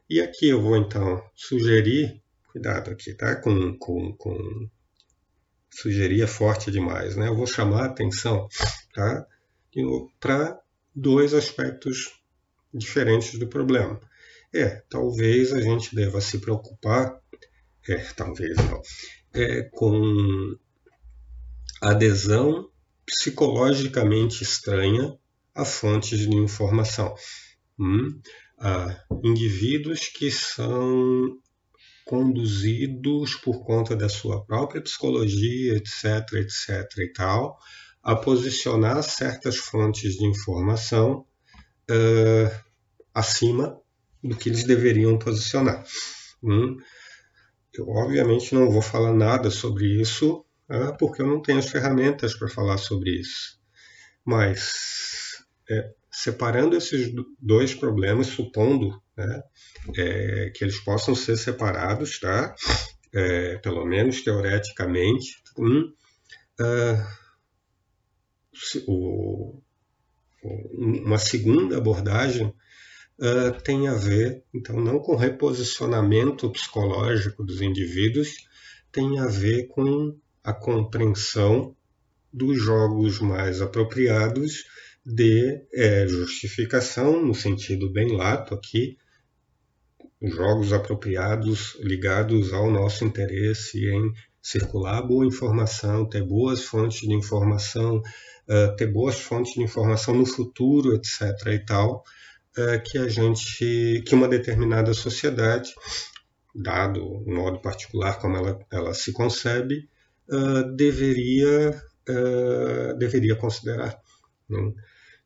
E aqui eu vou então sugerir, cuidado aqui, tá? Com, com, com sugerir é forte demais, né? Eu vou chamar a atenção, tá? Para dois aspectos diferentes do problema. É, talvez a gente deva se preocupar, é, talvez não, é, com adesão psicologicamente estranha a fontes de informação. Hum? A indivíduos que são conduzidos por conta da sua própria psicologia, etc, etc e tal, a posicionar certas fontes de informação uh, acima do que eles deveriam posicionar. Hum? Eu, obviamente, não vou falar nada sobre isso, uh, porque eu não tenho as ferramentas para falar sobre isso. Mas é, separando esses dois problemas, supondo né, é, que eles possam ser separados, tá? É, pelo menos teoreticamente, um, uh, o, uma segunda abordagem uh, tem a ver, então, não com reposicionamento psicológico dos indivíduos, tem a ver com a compreensão dos jogos mais apropriados de é, justificação, no sentido bem lato aqui, jogos apropriados ligados ao nosso interesse em circular boa informação, ter boas fontes de informação, uh, ter boas fontes de informação no futuro, etc. e tal, uh, que a gente, que uma determinada sociedade, dado o modo particular como ela, ela se concebe, uh, deveria, deveria considerar. Né?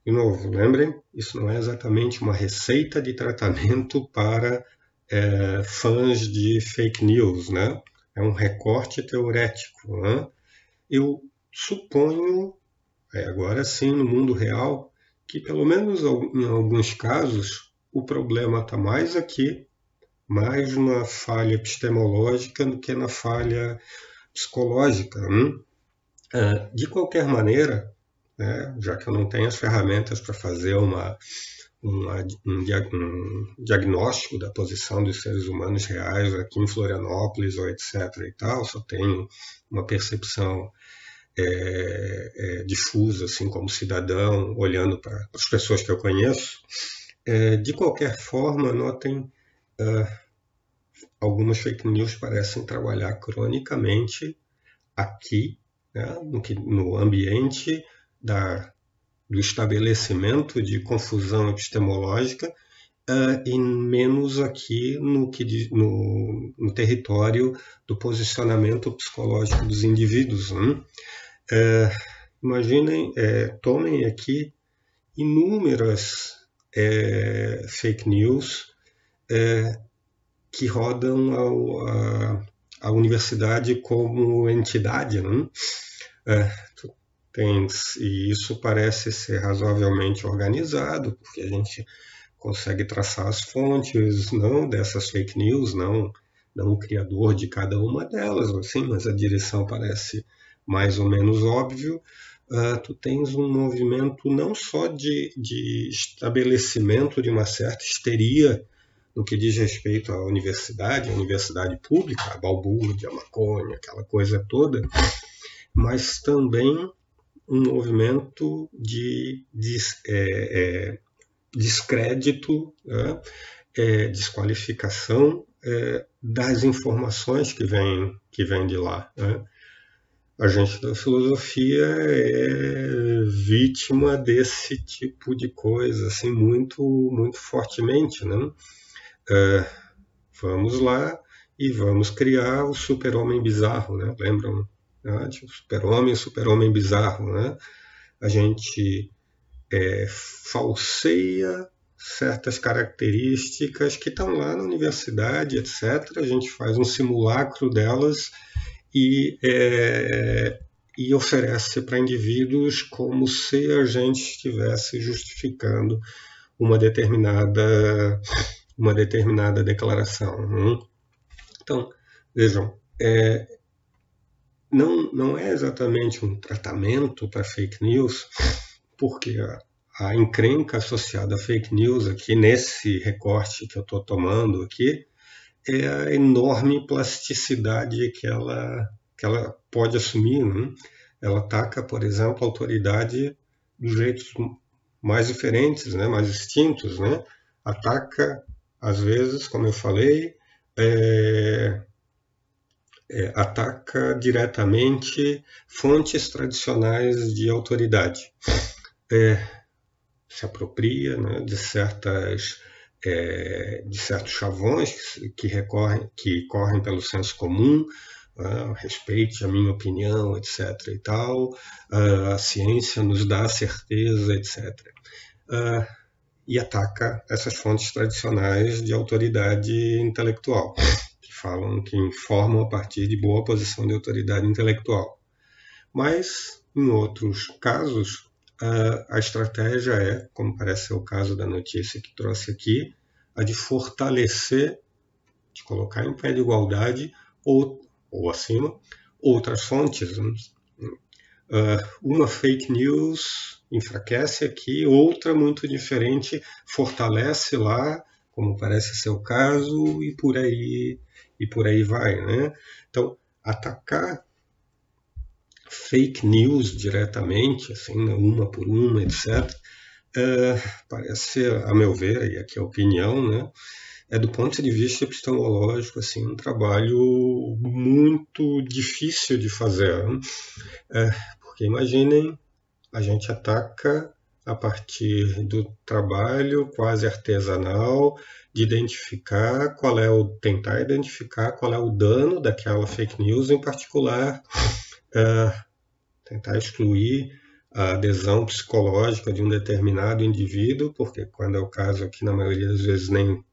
De novo, lembrem, isso não é exatamente uma receita de tratamento para é, fãs de fake news, né? É um recorte teorético. Né? Eu suponho, é, agora sim, no mundo real, que pelo menos em alguns casos o problema está mais aqui, mais na falha epistemológica do que na falha psicológica. Né? De qualquer maneira, né, já que eu não tenho as ferramentas para fazer uma, uma, um, um, diagnóstico da posição dos seres humanos reais aqui em Florianópolis ou etc. e tal, só tenho uma percepção é, é, difusa, assim como cidadão, olhando para as pessoas que eu conheço. É, de qualquer forma, notem, uh, algumas fake news parecem trabalhar cronicamente aqui, né, no, que, no ambiente da, do estabelecimento de confusão epistemológica uh, e menos aqui no, que, no, no, território do posicionamento psicológico dos indivíduos. Né? Uh, imaginem, é, tomem aqui inúmeras é, fake news é, que rodam ao, a, a, universidade como entidade. Né? Tem, e isso parece ser razoavelmente organizado, porque a gente consegue traçar as fontes, não dessas fake news, não, não o criador de cada uma delas, assim, mas a direção parece mais ou menos óbvio. Uh, tu tens um movimento não só de, de estabelecimento de uma certa histeria no que diz respeito à universidade, à universidade pública, a balbúrdia, a maconha, aquela coisa toda, mas também um movimento de, de é, é, descrédito, né? é, desqualificação é, das informações que vêm que vem de lá. Né? A gente da filosofia é vítima desse tipo de coisa, assim, muito, muito fortemente, né? É, vamos lá e vamos criar o super-homem bizarro, né? Lembram né? Tipo, super-homem, super-homem bizarro, né? A gente é, falseia certas características que estão lá na universidade, etc. A gente faz um simulacro delas e, é, e oferece para indivíduos como se a gente estivesse justificando uma determinada, uma determinada declaração. Né? Então, vejam, é, não, não é exatamente um tratamento para fake news, porque a, a encrenca associada a fake news aqui nesse recorte que eu estou tomando aqui é a enorme plasticidade que ela, que ela pode assumir. Né? Ela ataca, por exemplo, a autoridade dos jeitos mais diferentes, né? mais distintos. Né? Ataca, às vezes, como eu falei, é, é, ataca diretamente fontes tradicionais de autoridade. É, se apropria né, de certas é, de certos chavões que recorrem que correm pelo senso comum uh, respeite a minha opinião etc e tal uh, a ciência nos dá certeza etc uh, e ataca essas fontes tradicionais de autoridade intelectual falam que informam a partir de boa posição de autoridade intelectual. Mas, em outros casos, a, estratégia é, como parece ser o caso da notícia que trouxe aqui, a de fortalecer, de colocar em pé de igualdade ou, ou acima outras fontes. Uh, uma fake news enfraquece aqui, outra muito diferente fortalece lá, como parece ser o caso, e por aí e por aí vai. Né? Então, atacar fake news diretamente, assim, né, uma por uma, etc., é, parece, a meu ver, e aqui é a opinião, né, é do ponto de vista epistemológico assim, um trabalho muito difícil de fazer. Né? É, porque imaginem, a gente ataca a partir do trabalho quase artesanal de identificar qual é o tentar identificar qual é o dano daquela fake news, em particular uh, tentar excluir a adesão psicológica de um determinado indivíduo, porque quando é o caso aqui, na maioria das vezes, nem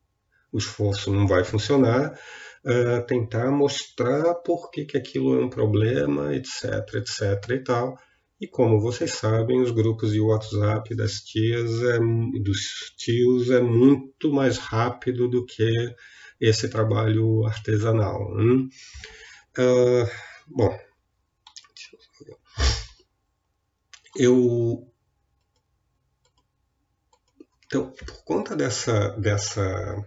o esforço não vai funcionar, uh, tentar mostrar por que, que aquilo é um problema, etc, etc e tal. E como vocês sabem, os grupos de WhatsApp das tias, é, dos tios, é muito mais rápido do que esse trabalho artesanal. Uh, bom, eu então, por conta dessa, dessa,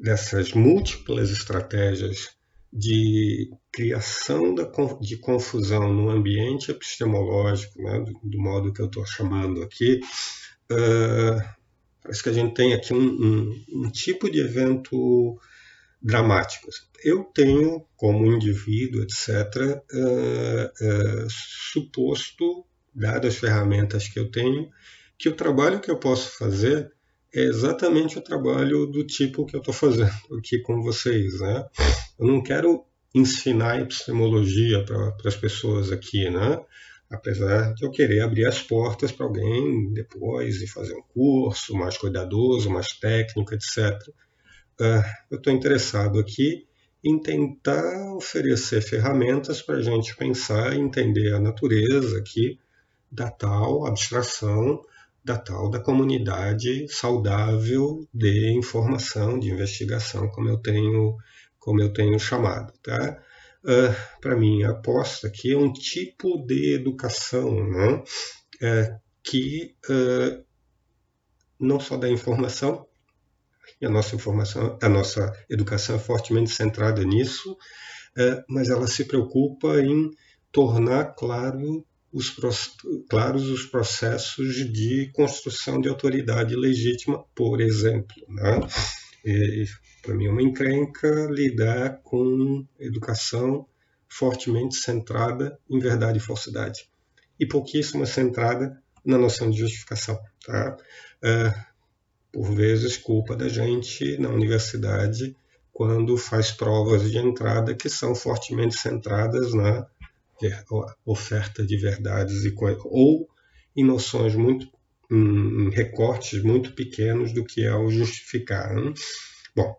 dessas múltiplas estratégias de criação de confusão no ambiente epistemológico, né, do, do, modo que eu estou chamando aqui, uh, parece que a gente tem aqui um, um, um tipo de evento dramático. Eu tenho, como indivíduo, etc., uh, uh, suposto, dadas as ferramentas que eu tenho, que o trabalho que eu posso fazer é exatamente o trabalho do tipo que eu estou fazendo aqui com vocês. Né? Eu não quero ensinar epistemologia para as pessoas aqui, né? apesar de eu querer abrir as portas para alguém depois e fazer um curso mais cuidadoso, mais técnico, etc. Uh, ah, eu estou interessado aqui em tentar oferecer ferramentas para a gente pensar e entender a natureza aqui da tal abstração da tal da comunidade saudável de informação, de investigação, como eu tenho, como eu tenho chamado. Tá? Uh, Para mim, a aposta aqui é um tipo de educação né? Uh, que uh, não só dá informação, e a nossa informação, a nossa educação é fortemente centrada nisso, uh, mas ela se preocupa em tornar claro os, claros os processos de construção de autoridade legítima, por exemplo. Né? Para mim é uma encrenca lidar com educação fortemente centrada em verdade e falsidade e pouquíssima centrada na noção de justificação. Tá? Uh, por vezes, culpa da gente na universidade quando faz provas de entrada que são fortemente centradas na oferta de verdades e ou em noções muito em recortes muito pequenos do que é o justificar. Hein? Bom,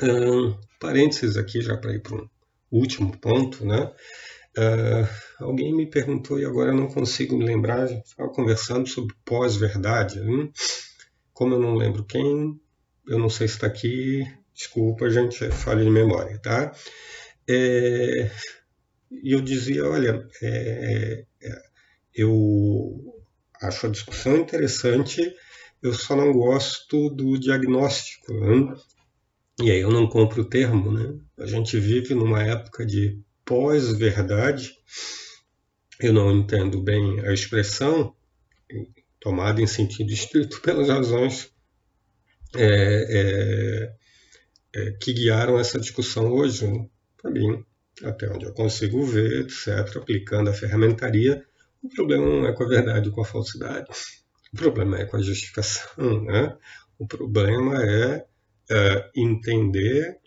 um, parênteses aqui já para ir para um último ponto, né? Uh, alguém me perguntou e agora eu não consigo me lembrar, estava conversando sobre pós-verdade. Como eu não lembro quem, eu não sei se está aqui, desculpa, gente, falha de memória, tá? É, e eu dizia, olha, é, é, eu acho a discussão interessante, eu só não gosto do diagnóstico. Né? E aí eu não compro o termo, né? A gente vive numa época de pós-verdade. Eu não entendo bem a expressão, tomada em sentido estrito [LAUGHS] pelas razões é, é, é, que guiaram essa discussão hoje. Né? Para mim, até onde eu consigo ver, etc., aplicando a ferramentaria, o problema não é com a verdade ou com a falsidade, o problema é com a justificação. Né? O problema é, é entender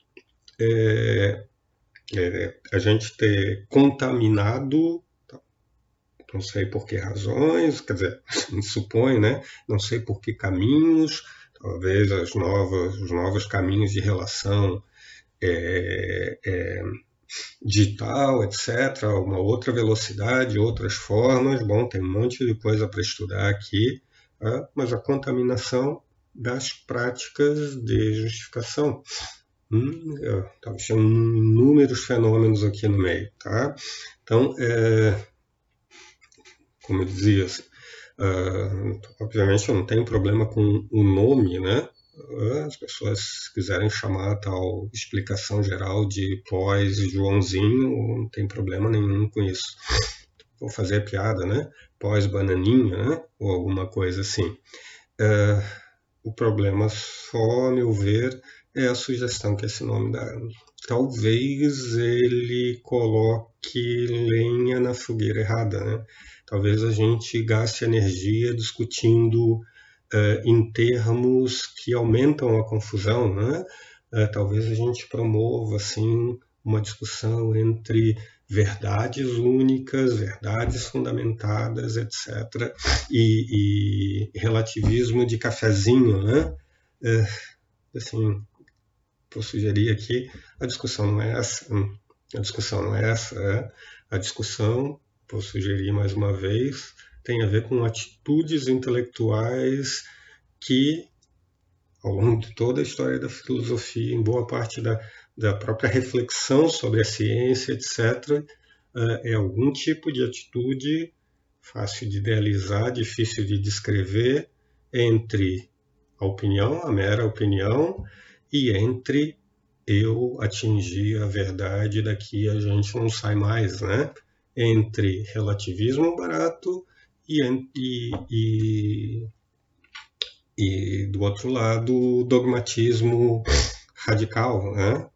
é, é, a gente ter contaminado, não sei por que razões, quer dizer, [LAUGHS] supõe, né? não sei por que caminhos, talvez as novas, os novos caminhos de relação é, digital, etc., uma outra velocidade, outras formas. Bom, tem um monte de coisa para estudar aqui, tá? mas a contaminação das práticas de justificação. Hum, talvez tenha inúmeros fenômenos aqui no meio. Tá? Então, é, como eu dizia, uh, obviamente eu não tenho problema com o nome, né? as pessoas quiserem chamar a tal explicação geral de pós Joãozinho, não tem problema nenhum com isso. Vou fazer piada, né? Pós bananinha, né? Ou alguma coisa assim. Uh, o problema só, a meu ver, é a sugestão que esse nome dá. Talvez ele coloque lenha na fogueira errada, né? Talvez a gente gaste energia discutindo uh, em termos que aumentam a confusão, né? Uh, talvez a gente promova assim uma discussão entre verdades únicas, verdades fundamentadas, etc. E, e relativismo de cafezinho, né? É, assim, vou sugerir aqui, a discussão não é essa. Hum, a discussão não é essa. É? A discussão, vou sugerir mais uma vez, tem a ver com atitudes intelectuais que, ao longo de toda a história da filosofia, em boa parte da, da própria reflexão sobre a ciência, etc., é algum tipo de atitude fácil de idealizar, difícil de descrever, entre a opinião, a mera opinião, e entre eu atingir a verdade daqui a gente não sai mais, né? Entre relativismo barato e, e, e, e do outro lado dogmatismo radical, né?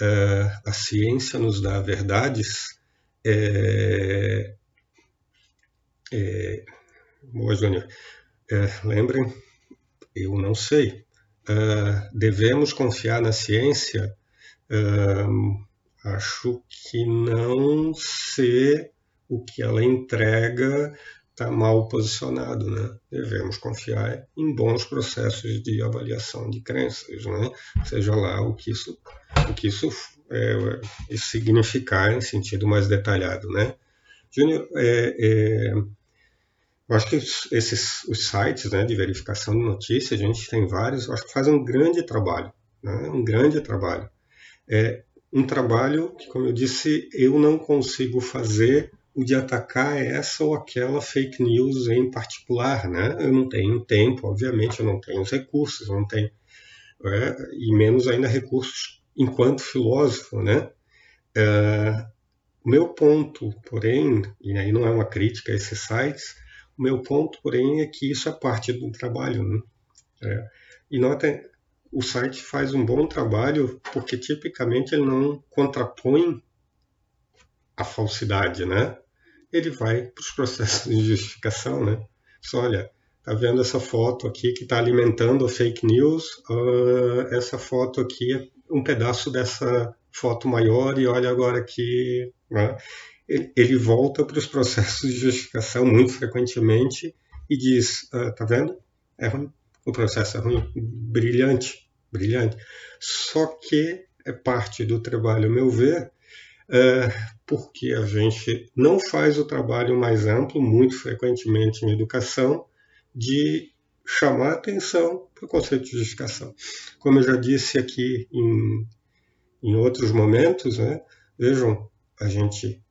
É, a ciência nos dá verdades. É, é, boa, Júnior. É, lembrem, eu não sei. Uh, devemos confiar na ciência? Uh, acho que não ser o que ela entrega está mal posicionado, né? Devemos confiar em bons processos de avaliação de crenças, né? Seja lá o que isso, o que isso, é, significar em sentido mais detalhado, né? Júnior, é, é, eu acho que esses os sites né, de verificação de notícias, a gente tem vários, acho que fazem um grande trabalho, né? um grande trabalho. É um trabalho que, como eu disse, eu não consigo fazer o de atacar essa ou aquela fake news em particular, né? Eu não tenho tempo, obviamente, eu não tenho os recursos, não tenho, é, e menos ainda recursos enquanto filósofo, né? É, meu ponto, porém, e aí não é uma crítica a esses sites, o meu ponto, porém, é que isso é parte do trabalho, né? É, e nota, o site faz um bom trabalho porque tipicamente ele não contrapõe a falsidade, né? Ele vai para os processos de justificação, né? Só olha, tá vendo essa foto aqui que está alimentando a fake news? Uh, essa foto aqui é um pedaço dessa foto maior e olha agora aqui, né? ele, ele, volta para os processos de justificação muito frequentemente e diz, uh, tá vendo? É ruim, o processo é ruim, brilhante, brilhante. Só que é parte do trabalho, a meu ver, é, porque a gente não faz o trabalho mais amplo, muito frequentemente em educação, de chamar atenção para o conceito de justificação. Como eu já disse aqui em, em outros momentos, né, vejam, a gente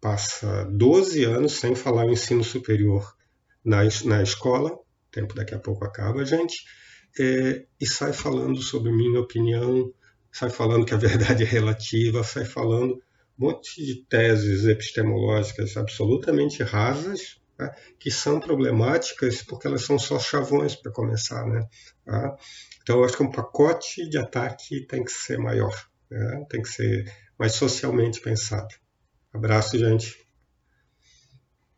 passa 12 anos sem falar ensino superior na, na escola, tempo daqui a pouco acaba, gente, é, e sai falando sobre minha opinião, sai falando que a verdade é relativa, sai falando monte de teses epistemológicas absolutamente rasas, né, que são problemáticas porque elas são só chavões para começar. Né? Tá? Então, eu acho que um pacote de ataque tem que ser maior, né? tem que ser mais socialmente pensado. Abraço, gente.